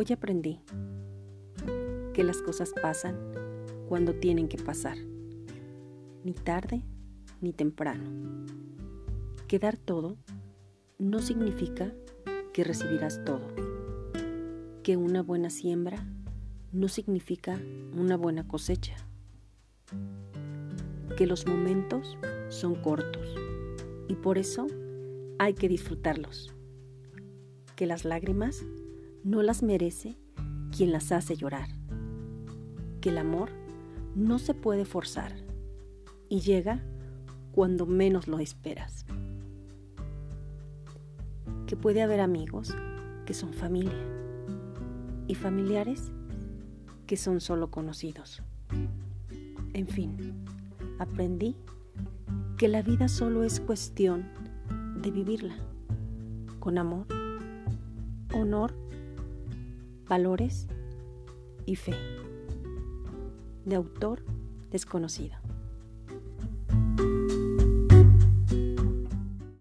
Hoy aprendí que las cosas pasan cuando tienen que pasar, ni tarde ni temprano. Que dar todo no significa que recibirás todo. Que una buena siembra no significa una buena cosecha. Que los momentos son cortos y por eso hay que disfrutarlos. Que las lágrimas no las merece quien las hace llorar. Que el amor no se puede forzar y llega cuando menos lo esperas. Que puede haber amigos que son familia y familiares que son solo conocidos. En fin, aprendí que la vida solo es cuestión de vivirla con amor, honor, valores y fe. De autor desconocido.